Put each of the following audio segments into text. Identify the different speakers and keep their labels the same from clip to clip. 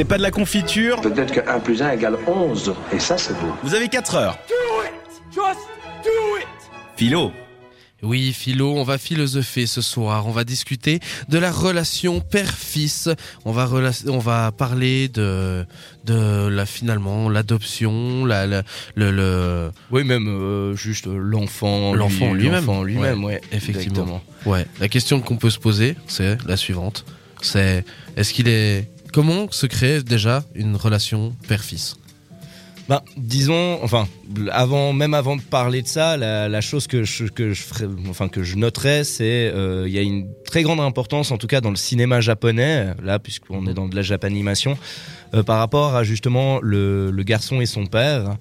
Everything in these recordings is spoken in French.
Speaker 1: c'est pas de la confiture.
Speaker 2: Peut-être que 1 plus 1 égale 11, et ça c'est beau.
Speaker 1: Vous avez 4 heures. Philo.
Speaker 3: Oui, Philo, on va philosopher ce soir. On va discuter de la relation père-fils. On va rela- on va parler de de la finalement l'adoption, la, la- le, le
Speaker 4: Oui, même euh, juste l'enfant,
Speaker 3: L'enfant
Speaker 4: lui-
Speaker 3: lui-même.
Speaker 4: l'enfant lui-même, ouais,
Speaker 3: effectivement.
Speaker 4: exactement.
Speaker 3: Ouais, la question qu'on peut se poser, c'est la suivante. C'est est-ce qu'il est comment se crée déjà une relation père-fils
Speaker 4: Ben, disons, enfin, avant, même avant de parler de ça, la, la chose que je, que je ferais, enfin, que je noterais, c'est, euh, il y a une très grande importance, en tout cas dans le cinéma japonais, là, puisqu'on est dans de la japanimation, euh, par rapport à justement le, le garçon et son père,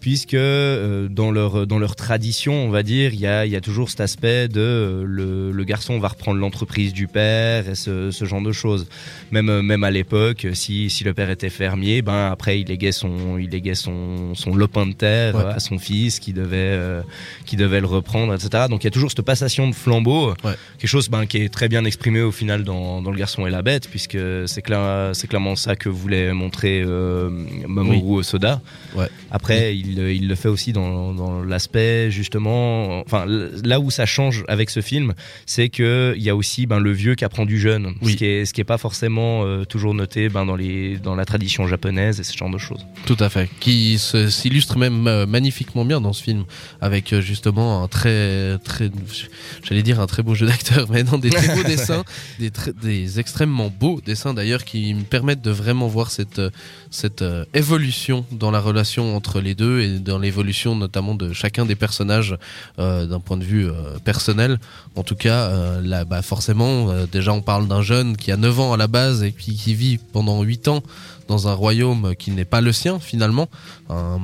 Speaker 4: puisque euh, dans leur dans leur tradition, on va dire, il y a y a toujours cet aspect de euh, le, le garçon va reprendre l'entreprise du père et ce, ce genre de choses. Même euh, même à l'époque, si si le père était fermier, ben après il léguait son il léguait son son lopin de terre
Speaker 3: Ouais.
Speaker 4: à son fils qui devait euh, qui devait le reprendre, etc. Donc il y a toujours cette passation de flambeau,
Speaker 3: Ouais.
Speaker 4: quelque chose ben qui est très bien exprimé au final dans dans le garçon et la bête, puisque c'est clair c'est clairement ça que voulait montrer Mamoru Osoda.
Speaker 3: Ouais.
Speaker 4: Après, il, il le fait aussi dans, dans l'aspect justement. Enfin, là où ça change avec ce film, c'est que il y a aussi ben, le vieux qui apprend du jeune,
Speaker 3: Oui.
Speaker 4: ce qui est ce qui est pas forcément euh, toujours noté ben, dans les dans la tradition japonaise et ce genre de choses.
Speaker 3: Tout à fait. Qui s'illustre même euh, magnifiquement bien dans ce film, avec euh, justement un très, très, j'allais dire un très beau jeu d'acteur, mais non, des très beaux dessins, des, très- des extrêmement beaux dessins d'ailleurs, qui me permettent de vraiment voir cette, cette évolution dans la relation entre les deux et dans l'évolution notamment de chacun des personnages euh, d'un point de vue euh, personnel. En tout cas, euh, là, bah, forcément, déjà on parle d'un jeune qui a 9 ans à la base et qui vit pendant 8 ans dans un royaume qui n'est pas le sien finalement, un,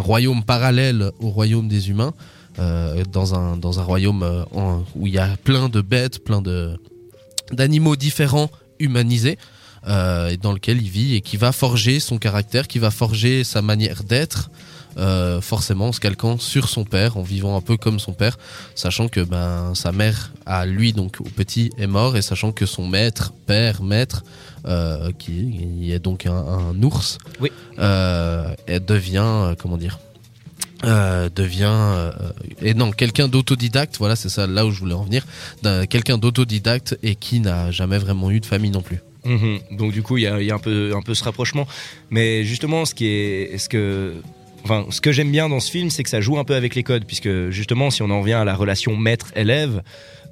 Speaker 3: royaume parallèle au royaume des humains, dans un dans un royaume où il y a plein de bêtes, plein d'animaux différents humanisés. Euh, et dans lequel il vit et qui va forger son caractère, qui va forger sa manière d'être, euh, forcément en se calquant sur son père, en vivant un peu comme son père, sachant que ben sa mère à lui donc au petit est mort et sachant que son maître, père, maître, euh, qui est donc un, un ours,
Speaker 4: Oui.
Speaker 3: euh, elle devient euh, comment dire euh, devient euh, et non quelqu'un d'autodidacte voilà c'est ça là où je voulais en venir quelqu'un d'autodidacte et qui n'a jamais vraiment eu de famille non plus
Speaker 4: Mhm. Donc du coup, il y a, un peu un peu ce rapprochement. Mais justement, ce qui est ce que Enfin, ce que j'aime bien dans ce film, c'est que ça joue un peu avec les codes, puisque justement, si on en revient à la relation maître-élève,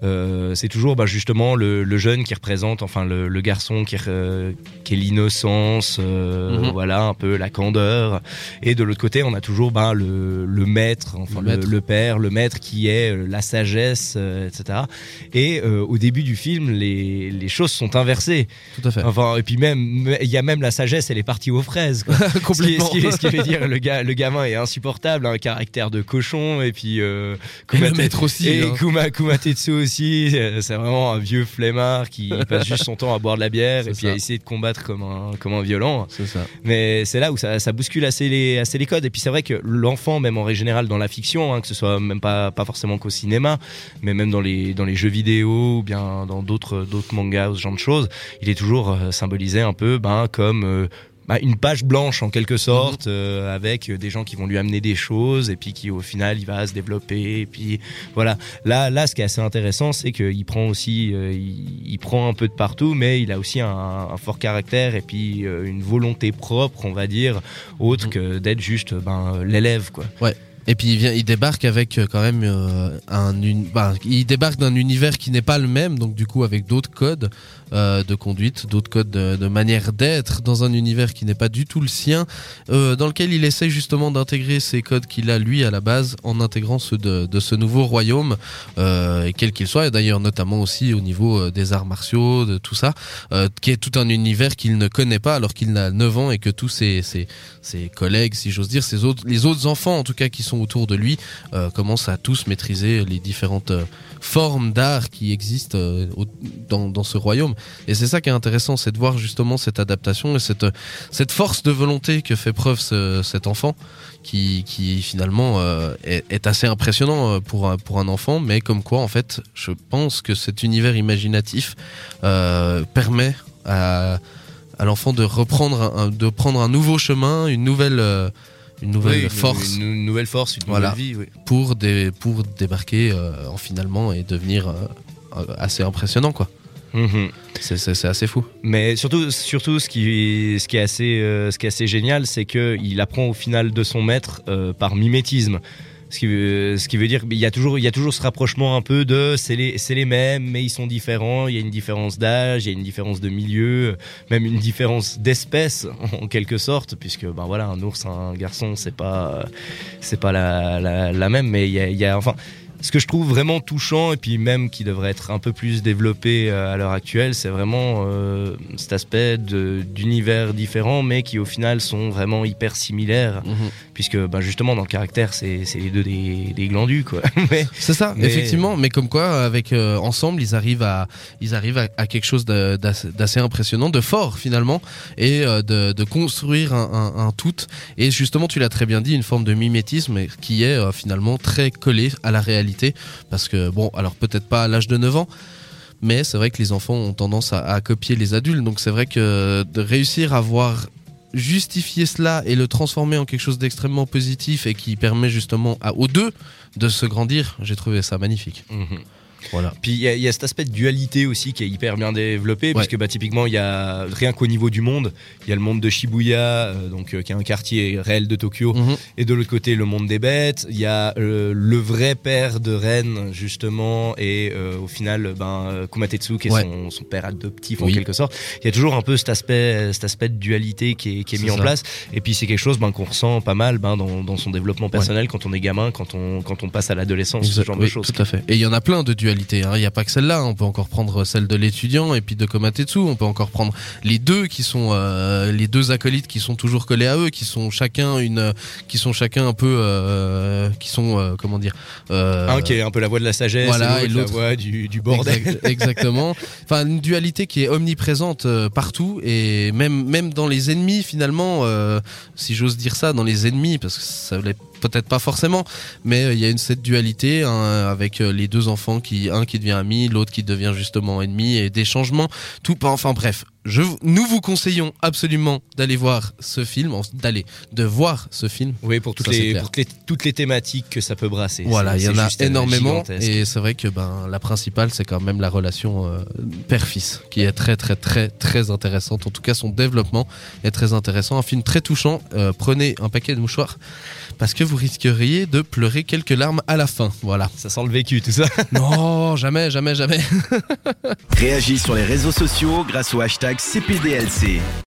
Speaker 4: euh, c'est toujours bah, justement le, le jeune qui représente, enfin le, le garçon qui, re- qui est l'innocence, euh,
Speaker 3: Mhm.
Speaker 4: voilà, un peu la candeur. Et de l'autre côté, on a toujours bah, le, le maître, enfin
Speaker 3: Le
Speaker 4: le,
Speaker 3: maître.
Speaker 4: le père, le maître qui est euh, la sagesse, euh, etc. Et euh, au début du film, les, les choses sont inversées.
Speaker 3: tout à fait
Speaker 4: Enfin, et puis même, il y a même la sagesse, elle est partie aux fraises. Quoi. Ce qui,
Speaker 3: complètement
Speaker 4: ce, qui, ce qui veut dire le gars, le gamin est insupportable, un caractère de cochon, et puis euh,
Speaker 3: Et le maître aussi,
Speaker 4: et
Speaker 3: hein.
Speaker 4: Kuma, Kumatetsu aussi, euh, c'est vraiment un vieux flemmard qui passe juste son temps à boire de la bière et puis
Speaker 3: ça.
Speaker 4: à essayer de combattre comme un, comme un violent.
Speaker 3: c'est ça
Speaker 4: Mais c'est là où ça, ça bouscule assez les, assez les codes. Et puis c'est vrai que l'enfant, même en règle générale dans la fiction, hein, que ce soit même pas, pas forcément qu'au cinéma, mais même dans les, dans les jeux vidéo ou bien dans d'autres, d'autres mangas ou ce genre de choses, il est toujours euh, symbolisé un peu ben, comme euh, bah, une page blanche en quelque sorte, euh, avec des gens qui vont lui amener des choses et puis qui au final il va se développer. Et puis voilà. Là, là, ce qui est assez intéressant, c'est qu'il prend aussi, euh, il, il prend un peu de partout, mais il a aussi un, un fort caractère et puis euh, une volonté propre, on va dire, autre
Speaker 3: Mhm.
Speaker 4: que d'être juste ben, l'élève, quoi.
Speaker 3: Et puis il vient, il débarque avec euh, quand même euh, un, une, bah, il débarque d'un univers qui n'est pas le même, donc du coup avec d'autres codes euh, de conduite, d'autres codes de, de manière d'être dans un univers qui n'est pas du tout le sien, euh, dans lequel il essaye justement d'intégrer ces codes qu'il a lui à la base en intégrant ceux de, de ce nouveau royaume, euh, quel qu'il soit, et d'ailleurs notamment aussi au niveau euh, des arts martiaux, de tout ça, euh, qui est tout un univers qu'il ne connaît pas alors qu'il n'a 9 ans et que tous ses, ses, ses collègues, si j'ose dire, ses autres, les autres enfants en tout cas qui sont autour de lui, euh, commencent à tous maîtriser les différentes formes d'art qui existent dans, dans ce royaume. Et c'est ça qui est intéressant, c'est de voir justement cette adaptation et cette, cette force de volonté que fait preuve ce- cet enfant, qui, qui finalement euh, est, est assez impressionnant euh, pour un, pour un enfant, mais comme quoi en fait, je pense que cet univers imaginatif euh, permet à à l'enfant de reprendre, un, de prendre un nouveau chemin, une nouvelle, euh, une nouvelle
Speaker 4: Oui,
Speaker 3: force
Speaker 4: Une, une nouvelle force, une
Speaker 3: Voilà.
Speaker 4: nouvelle vie. oui.
Speaker 3: pour, des, pour débarquer euh, en finalement et devenir euh, assez impressionnant quoi.
Speaker 4: Mhm.
Speaker 3: C'est- assez fou.
Speaker 4: Mais surtout, surtout ce, qui, ce, qui est assez, euh, ce qui est assez génial, c'est qu'il apprend au final de son maître euh, par mimétisme. Ce qui, veut, ce qui veut dire qu'il y, a toujours- il y a toujours ce rapprochement un peu de c'est les, les mêmes, mais ils sont différents. Il y a une différence d'âge, il y a une différence de milieu, même une différence d'espèce en quelque sorte, puisque ben voilà, un ours, un garçon, c'est pas, pas la, la, même. Mais il y a- enfin, ce que je trouve vraiment touchant et puis même qui devrait être un peu plus développé euh, à l'heure actuelle, c'est vraiment euh, cet aspect d'univers différents mais qui au final sont vraiment hyper similaires
Speaker 3: Mhm.
Speaker 4: puisque ben, justement dans le caractère c'est les deux des, des glandus quoi.
Speaker 3: C'est ça,
Speaker 4: Mais-
Speaker 3: effectivement. Mais comme quoi, avec euh, ensemble, ils arrivent à, ils arrivent à, à quelque chose d'assez impressionnant, de fort finalement, et euh, de, de construire un, un, un tout. Et justement, tu l'as très bien dit, une forme de mimétisme qui est finalement très collé à la réalité, parce que bon, alors peut-être pas à l'âge de 9 ans. Mais c'est vrai que les enfants ont tendance à, copier les adultes, donc c'est vrai que de réussir à voir justifier cela et le transformer en quelque chose d'extrêmement positif et qui permet justement à, aux deux de se grandir, j'ai trouvé ça magnifique. Voilà.
Speaker 4: Puis il y, a- il y a cet aspect de dualité aussi qui est hyper bien développé, puisque bah, typiquement il y a rien qu'au niveau du monde, il y a le monde de Shibuya, euh, donc euh, qui est un quartier réel de Tokyo,
Speaker 3: Mhm.
Speaker 4: et de l'autre côté le monde des bêtes. Il y a euh, le vrai père de Ren justement, et au final ben Kumatetsu qui est
Speaker 3: Ouais.
Speaker 4: son, son père adoptif en quelque sorte. Il y a toujours un peu cet aspect, cet aspect de dualité qui est, qui est mis en place, et puis c'est quelque chose ben, qu'on ressent pas mal ben, dans, dans son développement personnel quand on est gamin, quand on quand on passe à l'adolescence, ce genre
Speaker 3: oui,
Speaker 4: de choses.
Speaker 3: Tout à fait. Et il y en a plein de dualités. Hein. Il n'y a pas que celle-là. On peut encore prendre celle de l'étudiant et puis de Komatetsu. On peut encore prendre les deux qui sont euh, les deux acolytes qui sont toujours collés à eux, qui sont chacun une, qui sont chacun un peu, euh, qui sont euh, comment dire. euh,
Speaker 4: Un qui est un peu la voix de la sagesse,
Speaker 3: voilà,
Speaker 4: et l'autre la voix du, du bordel.
Speaker 3: Exact- exactement. Enfin, une dualité qui est omniprésente euh, partout et même même dans les ennemis finalement, euh, si j'ose dire ça, dans les ennemis parce que ça l'est peut-être pas forcément, mais euh, il y a une cette dualité hein, avec euh, les deux enfants qui un qui devient ami, l'autre qui devient justement ennemi et des changements. Tout enfin bref. Je, nous vous conseillons absolument d'aller voir ce film, d'aller, de voir ce film.
Speaker 4: Oui, pour toutes,
Speaker 3: Ça,
Speaker 4: les, pour toutes les, toutes les thématiques que ça peut brasser.
Speaker 3: Voilà, il y en a énormément et c'est vrai que ben la principale c'est quand même la relation euh, père-fils qui est très très très très intéressante. En tout cas, son développement est très intéressant. Un film très touchant. Euh, prenez un paquet de mouchoirs parce que vous risqueriez de pleurer quelques larmes à la fin. Voilà.
Speaker 4: Ça sent le vécu, tout ça.
Speaker 3: non, jamais, jamais, jamais.
Speaker 1: Réagis sur les réseaux sociaux grâce au hashtag XCP DLC.